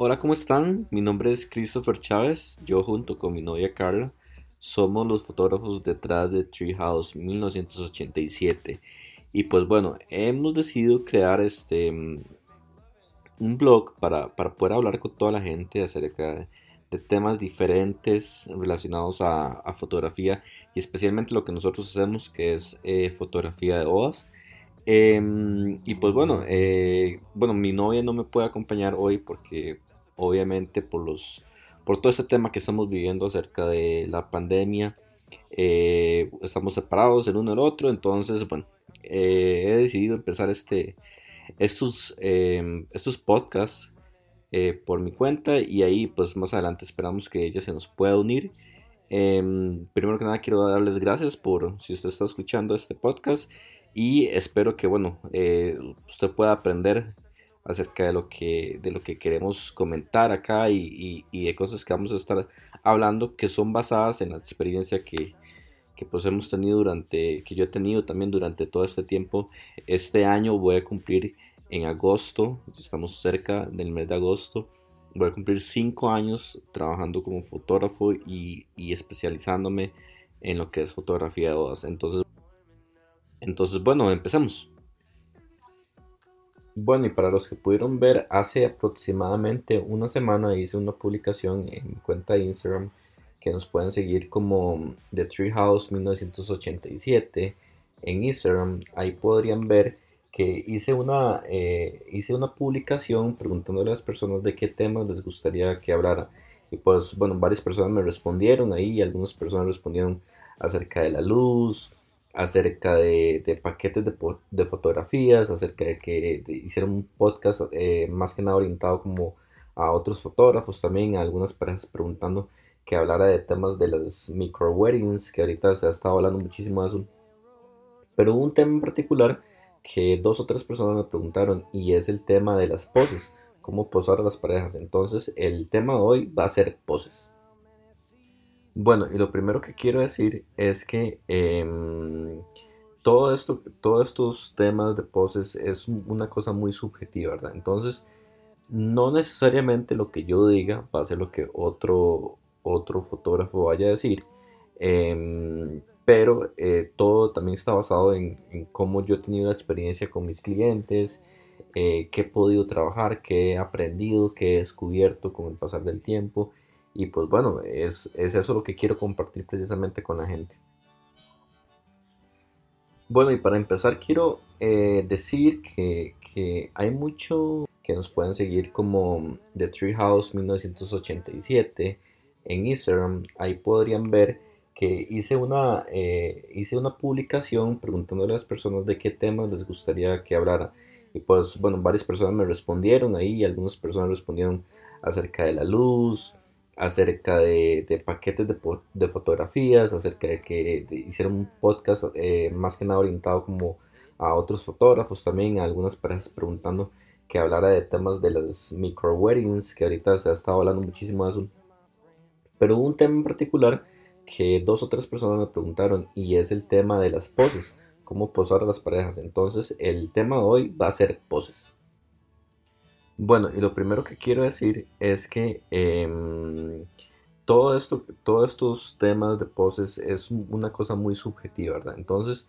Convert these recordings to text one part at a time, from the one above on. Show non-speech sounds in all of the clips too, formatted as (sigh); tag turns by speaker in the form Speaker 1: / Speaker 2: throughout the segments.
Speaker 1: Hola, ¿cómo están? Mi nombre es Christopher Chávez. Yo junto con mi novia Carla somos los fotógrafos detrás de Treehouse 1987. Y pues bueno, hemos decidido crear este mm, un blog para, poder hablar con toda la gente acerca de, temas diferentes relacionados a, fotografía y especialmente lo que nosotros hacemos que es eh, fotografía de bodas. Em, y pues bueno, eh, bueno, mi novia no me puede acompañar hoy porque obviamente por los por todo este tema que estamos viviendo acerca de la pandemia eh, estamos separados el uno del otro entonces bueno he decidido empezar este estos em, estos podcasts eh, por mi cuenta y ahí pues más adelante esperamos que ella se nos pueda unir em, primero que nada quiero darles gracias por si usted está escuchando este podcast y espero que bueno usted pueda aprender acerca de lo que, de lo que queremos comentar acá y, de cosas que vamos a estar hablando que son basadas en la experiencia que, pues hemos tenido durante, que yo he tenido también durante todo este tiempo. Este año voy a cumplir en agosto, estamos cerca del mes de agosto, voy a cumplir cinco años trabajando como fotógrafo y, especializándome en lo que es fotografía de bodas. Entonces, entonces bueno, empecemos. Bueno, y para los que pudieron ver, hace aproximadamente una semana hice una publicación en mi cuenta de Instagram que nos pueden seguir como The Treehouse 1987 en Instagram. Ahí podrían ver que hice una, eh, hice una publicación preguntándole a las personas de qué temas les gustaría que hablara. Y pues, bueno, varias personas me respondieron ahí, algunas personas respondieron acerca de la luz, acerca de, paquetes de, fotografías, acerca de que hicieron un podcast eh, más que nada orientado como a otros fotógrafos también, a algunas parejas preguntando que hablara de temas de las micro weddings, que ahorita se ha estado hablando muchísimo de eso. Pero un tema en particular que dos o tres personas me preguntaron y es el tema de las poses, cómo posar las parejas. Entonces el tema de hoy va a ser poses. Bueno, y lo primero que quiero decir es que em, todo esto, todos estos temas de poses es una cosa muy subjetiva, ¿verdad? Entonces, no necesariamente lo que yo diga va a ser lo que otro, otro fotógrafo vaya a decir, em, pero eh, todo también está basado en, cómo yo he tenido la experiencia con mis clientes, eh, qué he podido trabajar, qué he aprendido, qué he descubierto con el pasar del tiempo y pues bueno, es, eso lo que quiero compartir precisamente con la gente. Bueno, y para empezar quiero eh, decir que, hay mucho que nos pueden seguir como The Treehouse 1987 en Instagram. Ahí podrían ver que hice una, eh, hice una publicación preguntándole a las personas de qué temas les gustaría que hablara. Y pues bueno, varias personas me respondieron ahí, algunas personas respondieron acerca de la luz, acerca de, paquetes de, fotografías, acerca de que hicieron un podcast eh, más que nada orientado como a otros fotógrafos también, a algunas parejas preguntando que hablara de temas de las micro weddings, que ahorita se ha estado hablando muchísimo de eso. Pero un tema en particular que dos o tres personas me preguntaron y es el tema de las poses, cómo posar a las parejas. Entonces el tema de hoy va a ser poses. Bueno, y lo primero que quiero decir es que em, todo esto, todos estos temas de poses es una cosa muy subjetiva, ¿verdad? Entonces,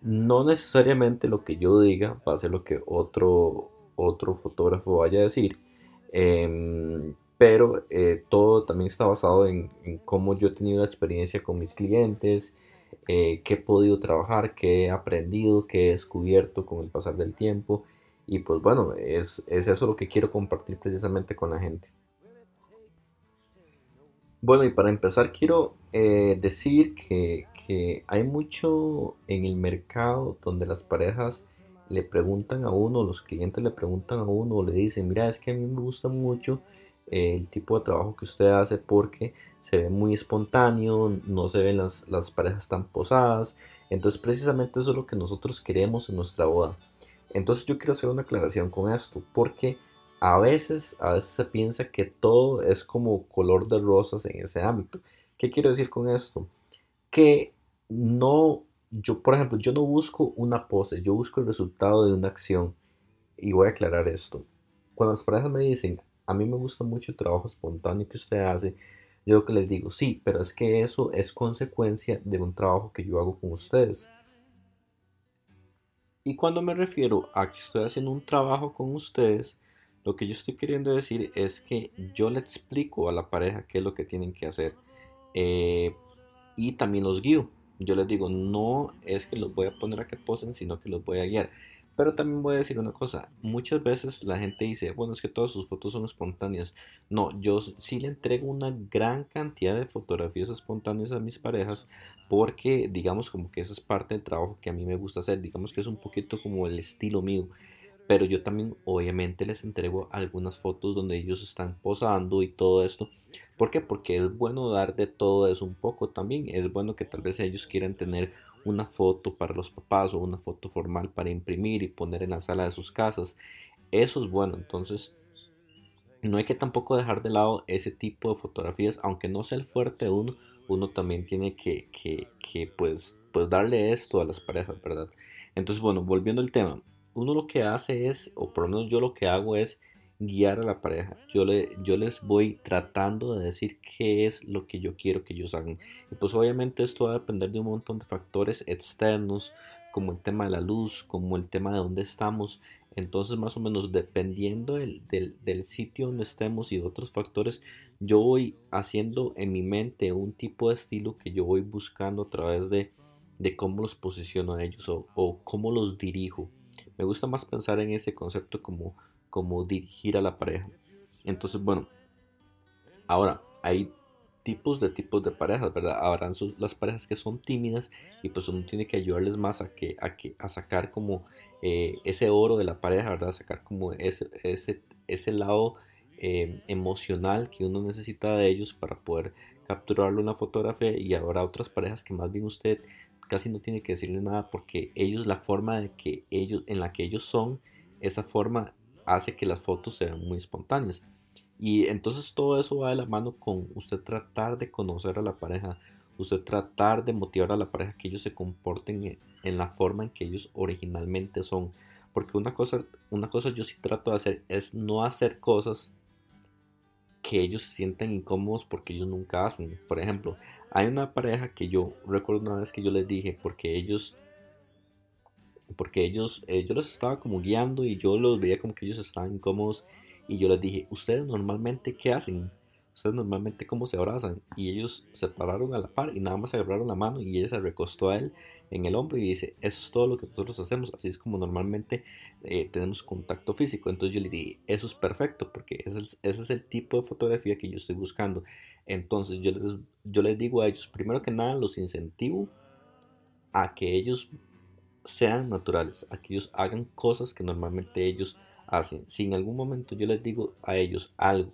Speaker 1: no necesariamente lo que yo diga va a ser lo que otro, otro fotógrafo vaya a decir, em, pero eh, todo también está basado en, cómo yo he tenido la experiencia con mis clientes, eh, qué he podido trabajar, qué he aprendido, qué he descubierto con el pasar del tiempo y pues bueno, es, eso lo que quiero compartir precisamente con la gente. Bueno, y para empezar quiero eh, decir que, hay mucho en el mercado donde las parejas le preguntan a uno, los clientes le preguntan a uno, le dicen, mira, es que a mí me gusta mucho eh, el tipo de trabajo que usted hace porque se ve muy espontáneo, no se ven las, las parejas tan posadas. Entonces precisamente eso es lo que nosotros queremos en nuestra boda. Entonces yo quiero hacer una aclaración con esto, porque a veces, a veces se piensa que todo es como color de rosas en ese ámbito. ¿Qué quiero decir con esto? Que no, yo por ejemplo, yo no busco una pose, yo busco el resultado de una acción. Y voy a aclarar esto. Cuando las parejas me dicen, a mí me gusta mucho el trabajo espontáneo que usted hace, yo que les digo, sí, pero es que eso es consecuencia de un trabajo que yo hago con ustedes. Y cuando me refiero a que estoy haciendo un trabajo con ustedes, lo que yo estoy queriendo decir es que yo le explico a la pareja qué es lo que tienen que hacer. Eh, y también los guío. Yo les digo, no es que los voy a poner a que posen, sino que los voy a guiar. Pero también voy a decir una cosa, muchas veces la gente dice, bueno, es que todas sus fotos son espontáneas. No, yo sí le entrego una gran cantidad de fotografías espontáneas a mis parejas porque digamos como que esa es parte del trabajo que a mí me gusta hacer, digamos que es un poquito como el estilo mío. Pero yo también obviamente les entrego algunas fotos donde ellos están posando y todo esto. ¿Por qué? Porque es bueno dar de todo eso un poco también. Es bueno que tal vez ellos quieran tener una foto para los papás o una foto formal para imprimir y poner en la sala de sus casas. Eso es bueno, entonces no hay que tampoco dejar de lado ese tipo de fotografías, aunque no sea el fuerte uno, uno también tiene que, que, que pues, pues darle esto a las parejas, ¿verdad? Entonces, bueno, volviendo al tema, uno lo que hace es, o por lo menos yo lo que hago es guiar a la pareja. Yo, le, yo les voy tratando de decir qué es lo que yo quiero que ellos hagan. Y pues obviamente esto va a depender de un montón de factores externos, como el tema de la luz, como el tema de dónde estamos. Entonces más o menos dependiendo del, del, sitio donde estemos y de otros factores, yo voy haciendo en mi mente un tipo de estilo que yo voy buscando a través de, de cómo los posiciono a ellos o, o cómo los dirijo. Me gusta más pensar en ese concepto como como dirigir a la pareja. Entonces, bueno, ahora hay tipos de tipos de parejas, ¿verdad? Habrán las parejas que son tímidas y pues uno tiene que ayudarles más a que a, que, a sacar como eh, ese oro de la pareja, ¿verdad? Sacar como ese, ese, ese lado eh, emocional que uno necesita de ellos para poder capturarlo en la fotografía y habrá otras parejas que más bien usted casi no tiene que decirle nada porque ellos la forma de que ellos en la que ellos son esa forma hace que las fotos sean muy espontáneas. Y entonces todo eso va de la mano con usted tratar de conocer a la pareja, usted tratar de motivar a la pareja que ellos se comporten en la forma en que ellos originalmente son. Porque una cosa, una cosa yo sí trato de hacer es no hacer cosas que ellos se sientan incómodos porque ellos nunca hacen. Por ejemplo, hay una pareja que yo recuerdo una vez que yo les dije porque ellos porque ellos, eh, yo los estaba como guiando y yo los veía como que ellos estaban incómodos y yo les dije, ¿ustedes normalmente qué hacen? ¿Ustedes normalmente cómo se abrazan? Y ellos se pararon a la par y nada más agarraron la mano y ella se recostó a él en el hombro y dice, eso es todo lo que nosotros hacemos, así es como normalmente eh, tenemos contacto físico. Entonces yo le dije, eso es perfecto porque ese es, ese es el tipo de fotografía que yo estoy buscando. Entonces yo les, yo les digo a ellos, primero que nada los incentivo a que ellos sean naturales, a que ellos hagan cosas que normalmente ellos hacen. Si en algún momento yo les digo a ellos algo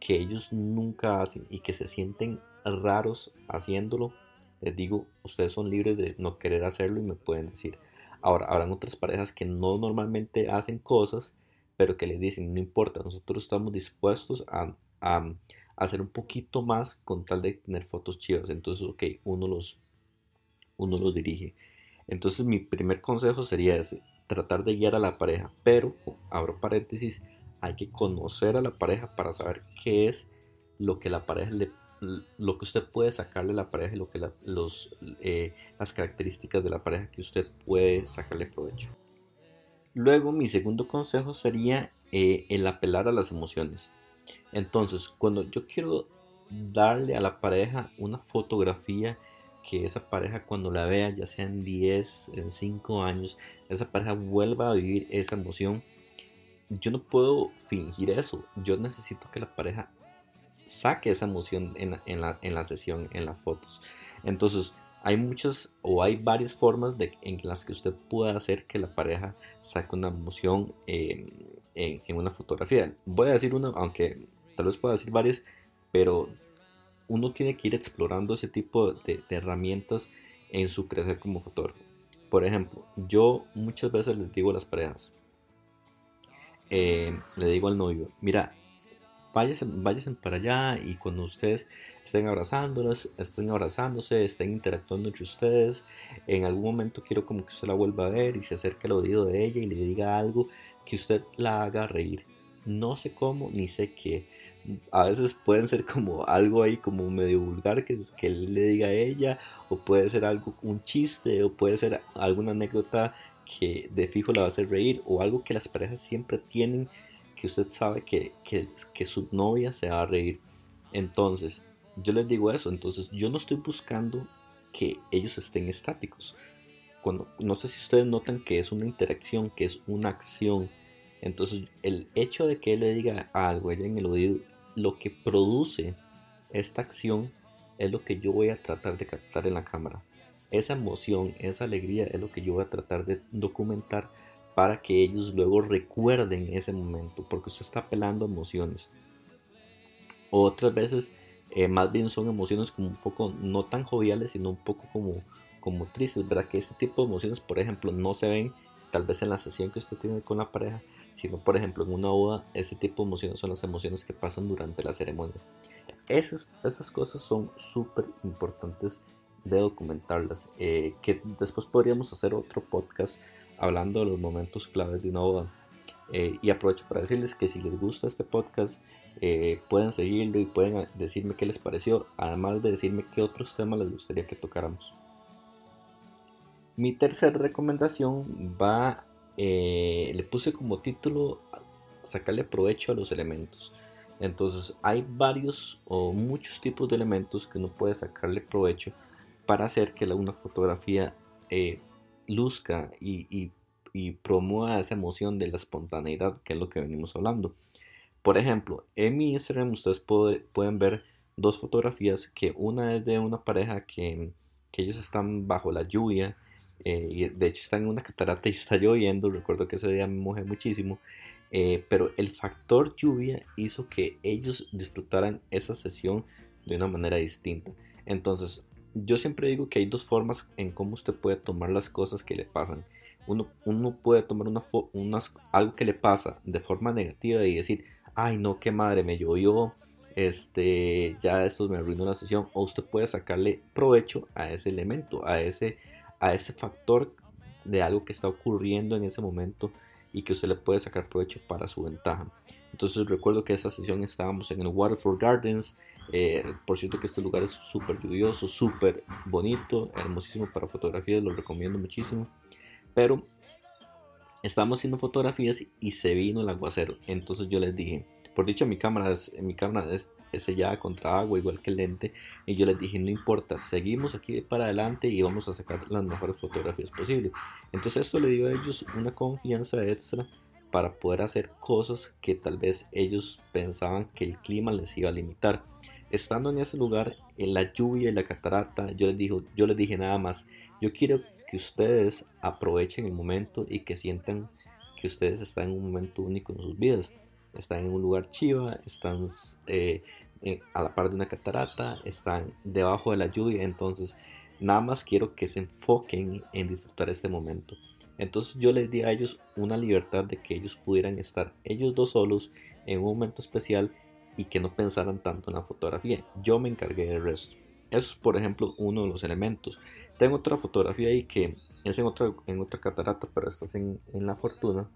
Speaker 1: que ellos nunca hacen y que se sienten raros haciéndolo, les digo, ustedes son libres de no querer hacerlo y me pueden decir. Ahora, habrán otras parejas que no normalmente hacen cosas, pero que les dicen, no importa, nosotros estamos dispuestos a, a, hacer un poquito más con tal de tener fotos chivas. Entonces, ok, uno los, uno los dirige. Entonces mi primer consejo sería ese, tratar de guiar a la pareja, pero, abro paréntesis, hay que conocer a la pareja para saber qué es lo que la pareja le lo que usted puede sacarle a la pareja y lo que eh, las características de la pareja que usted puede sacarle provecho. Luego mi segundo consejo sería eh, el apelar a las emociones. Entonces, cuando yo quiero darle a la pareja una fotografía que esa pareja cuando la vea, ya sea en 10, en 5 años, esa pareja vuelva a vivir esa emoción. Yo no puedo fingir eso. Yo necesito que la pareja saque esa emoción en, la, en la, sesión, en las fotos. Entonces, hay muchas o hay varias formas en las que usted pueda hacer que la pareja saque una emoción en, en, una fotografía. Voy a decir una, aunque tal vez pueda decir varias, pero uno tiene que ir explorando ese tipo de, herramientas en su crecer como fotógrafo. Por ejemplo, yo muchas veces les digo a las parejas, eh, le digo al novio, mira, váyanse, váyanse para allá y cuando ustedes estén abrazándolas, estén abrazándose, estén interactuando entre ustedes, en algún momento quiero como que usted la vuelva a ver y se acerque al oído de ella y le diga algo que usted la haga reír. No sé cómo ni sé qué. A veces pueden ser como algo ahí como medio vulgar que, que él le diga a ella, o puede ser algo, un chiste, o puede ser alguna anécdota que de fijo la va a hacer reír, o algo que las parejas siempre tienen que usted sabe que, que, su novia se va a reír. Entonces, yo les digo eso, entonces yo no estoy buscando que ellos estén estáticos. Cuando, no sé si ustedes notan que es una interacción, que es una acción. Entonces, el hecho de que él le diga algo ella en el oído, lo que produce esta acción es lo que yo voy a tratar de captar en la cámara. Esa emoción, esa alegría es lo que yo voy a tratar de documentar para que ellos luego recuerden ese momento, porque usted está apelando a emociones. Otras veces, eh, más bien son emociones como un poco, no tan joviales, sino un poco como, como tristes, ¿verdad? Que este tipo de emociones, por ejemplo, no se ven tal vez en la sesión que usted tiene con la pareja, sino por ejemplo en una boda, ese tipo de emociones son las emociones que pasan durante la ceremonia. Esas, esas cosas son súper importantes de documentarlas, eh, que después podríamos hacer otro podcast hablando de los momentos claves de una boda. Eh, y aprovecho para decirles que si les gusta este podcast, eh, pueden seguirlo y pueden decirme qué les pareció, además de decirme qué otros temas les gustaría que tocáramos. Mi tercera recomendación va, eh, le puse como título sacarle provecho a los elementos. Entonces hay varios o muchos tipos de elementos que uno puede sacarle provecho para hacer que una fotografía luzca y, promueva esa emoción de la espontaneidad, que es lo que venimos hablando. Por ejemplo, en mi Instagram ustedes pueden ver dos fotografías, que una es de una pareja que, ellos están bajo la lluvia, eh, de hecho están en una catarata y está (laughs) lloviendo, recuerdo que ese día me mojé muchísimo, eh, pero el factor lluvia hizo que ellos disfrutaran esa sesión de una manera distinta. Entonces, yo siempre digo que hay dos formas en cómo usted puede tomar las cosas que le pasan. Uno, uno puede tomar una, algo que le pasa de forma negativa y decir, ay no, qué madre, me llovió, este, ya esto me arruinó la sesión. O usted puede sacarle provecho a ese elemento, a ese, a ese factor de algo que está ocurriendo en ese momento y que usted le puede sacar provecho para su ventaja. Entonces recuerdo que esa sesión estábamos en el Waterford Gardens. Eh, por cierto que este lugar es súper lluvioso, súper bonito, hermosísimo para fotografías, lo recomiendo muchísimo. Pero estábamos haciendo fotografías y se vino el aguacero. Entonces yo les dije, por dicho mi cámara es, mi sellada contra agua igual que el lente. Y yo les dije, no importa, seguimos aquí para adelante y vamos a sacar las mejores fotografías posibles. Entonces esto le dio a ellos una confianza extra para poder hacer cosas que tal vez ellos pensaban que el clima les iba a limitar. Estando en ese lugar, en la lluvia y la catarata, yo les, dijo, yo les dije nada más, yo quiero que ustedes aprovechen el momento y que sientan que ustedes están en un momento único en sus vidas. Están en un lugar chiva, están eh, a la par de una catarata, están debajo de la lluvia, entonces nada más quiero que se enfoquen en disfrutar este momento. Entonces yo les di a ellos una libertad de que ellos pudieran estar ellos dos solos en un momento especial y que no pensaran tanto en la fotografía. Yo me encargué del resto. Eso es, por ejemplo, uno de los elementos. Tengo otra fotografía ahí que es en otra, en otra catarata, pero esta es en, La Fortuna.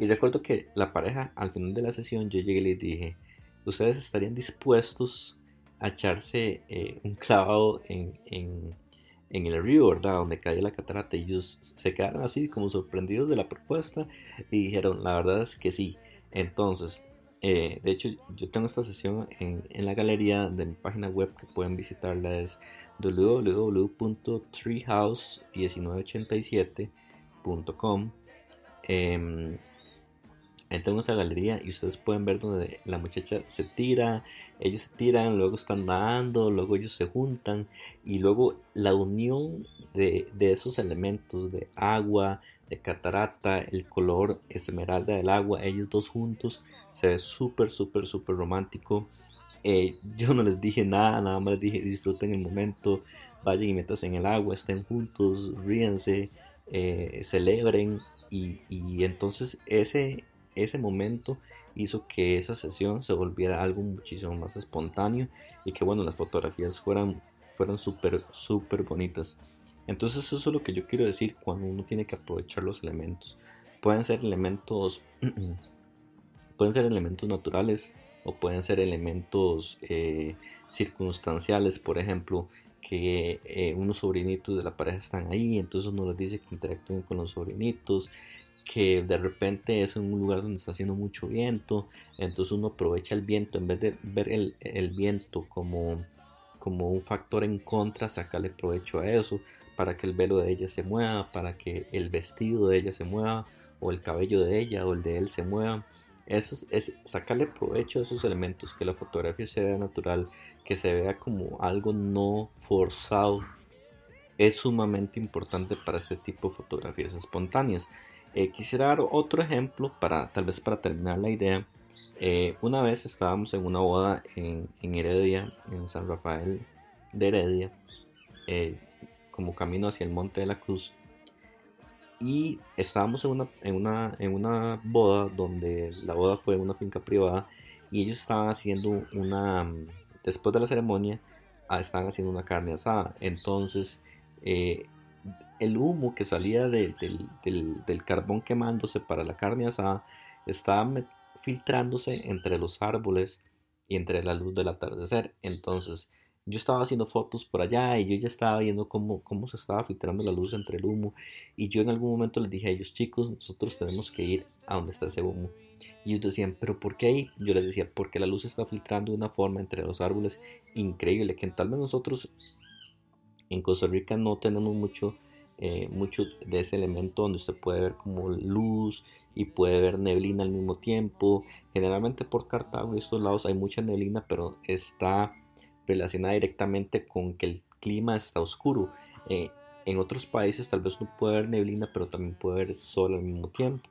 Speaker 1: Y recuerdo que la pareja, al final de la sesión, yo llegué y les dije, ¿ustedes estarían dispuestos a echarse eh, un clavado en, en el río, ¿verdad? Donde cae la catarata. Y ellos se quedaron así como sorprendidos de la propuesta y dijeron, la verdad es que sí. Entonces, eh, de hecho, yo tengo esta sesión en, la galería de mi página web que pueden visitarla es www.treehouse1987.com. Eh, tengo esa galería y ustedes pueden ver donde la muchacha se tira, ellos se tiran, luego están nadando, luego ellos se juntan y luego la unión de, esos elementos de agua, de catarata, el color esmeralda del agua, ellos dos juntos, se ve súper, súper, súper romántico. Eh, yo no les dije nada, nada más les dije disfruten el momento, vayan y metas en el agua, estén juntos, ríense, eh, celebren y, y entonces ese, ese momento hizo que esa sesión se volviera algo muchísimo más espontáneo y que bueno, las fotografías fueran, fueran súper, súper bonitas. Entonces eso es lo que yo quiero decir cuando uno tiene que aprovechar los elementos. Pueden ser elementos, (clears throat) pueden ser elementos naturales o pueden ser elementos eh, circunstanciales, por ejemplo, que eh, unos sobrinitos de la pareja están ahí, entonces uno les dice que interactúen con los sobrinitos, que de repente es un lugar donde está haciendo mucho viento, entonces uno aprovecha el viento en vez de ver el, viento como, como un factor en contra, sacarle provecho a eso para que el velo de ella se mueva, para que el vestido de ella se mueva, o el cabello de ella o el de él se mueva. Eso es, sacarle provecho a esos elementos, que la fotografía se vea natural, que se vea como algo no forzado. Es sumamente importante para este tipo de fotografías espontáneas. Eh, quisiera dar otro ejemplo para tal vez para terminar la idea. Eh, una vez estábamos en una boda en, Heredia, en San Rafael de Heredia. Eh, como camino hacia el Monte de la Cruz. Y estábamos en una, en una, en una boda donde la boda fue en una finca privada y ellos estaban haciendo una, después de la ceremonia, ah, estaban haciendo una carne asada. Entonces, eh, el humo que salía del, del, del, carbón quemándose para la carne asada estaba filtrándose entre los árboles y entre la luz del atardecer. Entonces, yo estaba haciendo fotos por allá y yo ya estaba viendo cómo, cómo se estaba filtrando la luz entre el humo. Y yo en algún momento les dije a ellos, chicos, nosotros tenemos que ir a donde está ese humo. Y ellos decían, ¿pero por qué ahí? Yo les decía, porque la luz está filtrando de una forma entre los árboles increíble, que tal vez nosotros en Costa Rica no tenemos mucho, eh, mucho de ese elemento donde usted puede ver como luz y puede ver neblina al mismo tiempo. Generalmente por Cartago y estos lados hay mucha neblina, pero está relacionada directamente con que el clima está oscuro. Eh, en otros países tal vez no puede ver neblina, pero también puede ver sol al mismo tiempo.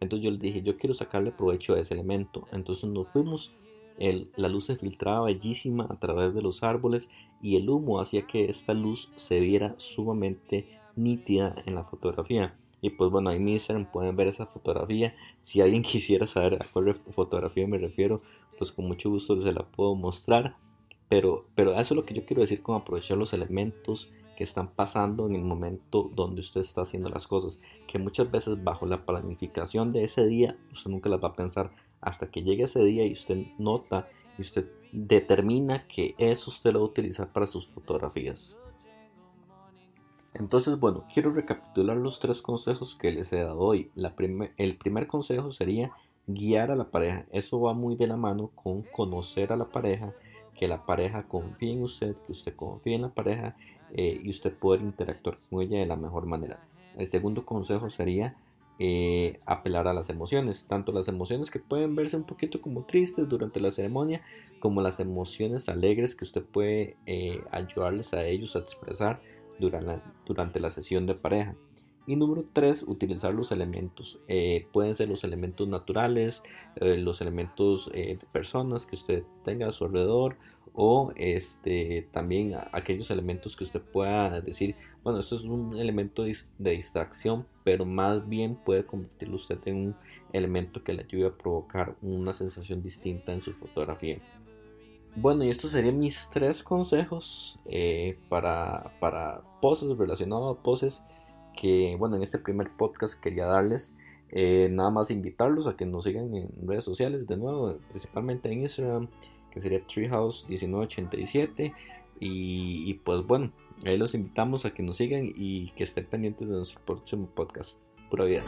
Speaker 1: Entonces yo les dije, yo quiero sacarle provecho a ese elemento. Entonces nos fuimos, la luz se filtraba bellísima a través de los árboles y el humo hacía que esta luz se viera sumamente nítida en la fotografía. Y pues bueno, ahí en Instagram pueden ver esa fotografía. Si alguien (laughs) quisiera saber a cuál fotografía me refiero, pues con mucho gusto se la puedo mostrar. Pero, pero eso es lo que yo quiero decir con aprovechar los elementos que están pasando en el momento donde usted está haciendo las cosas. Que muchas veces bajo la planificación de ese día, usted nunca las va a pensar hasta que llegue ese día y usted nota y usted determina que eso usted lo va a utilizar para sus fotografías. Entonces, bueno, quiero recapitular los tres consejos que les he dado hoy. El primer consejo sería guiar a la pareja. Eso va muy de la mano con conocer a la pareja que la pareja confíe en usted, que usted confíe en la pareja eh, y usted poder interactuar con ella de la mejor manera. El segundo consejo sería eh, apelar a las emociones, tanto las emociones que pueden verse un poquito como tristes durante la ceremonia, como las emociones alegres que usted puede eh, ayudarles a ellos a expresar durante la, sesión de pareja. Y número 3, utilizar los elementos. pueden ser los elementos naturales, los elementos de personas que usted tenga a su alrededor o este también aquellos elementos que usted pueda decir bueno esto es un elemento de distracción pero más bien puede convertirlo usted en un elemento que le ayude a provocar una sensación distinta en su fotografía bueno y estos serían mis tres consejos eh, para, para poses relacionados a poses que bueno en este primer podcast quería darles eh, nada más invitarlos a que nos sigan en redes sociales de nuevo principalmente en Instagram que sería Treehouse 1987. Y, y, pues bueno, ahí los invitamos a que nos sigan y que estén pendientes de nuestro próximo podcast. Pura vida.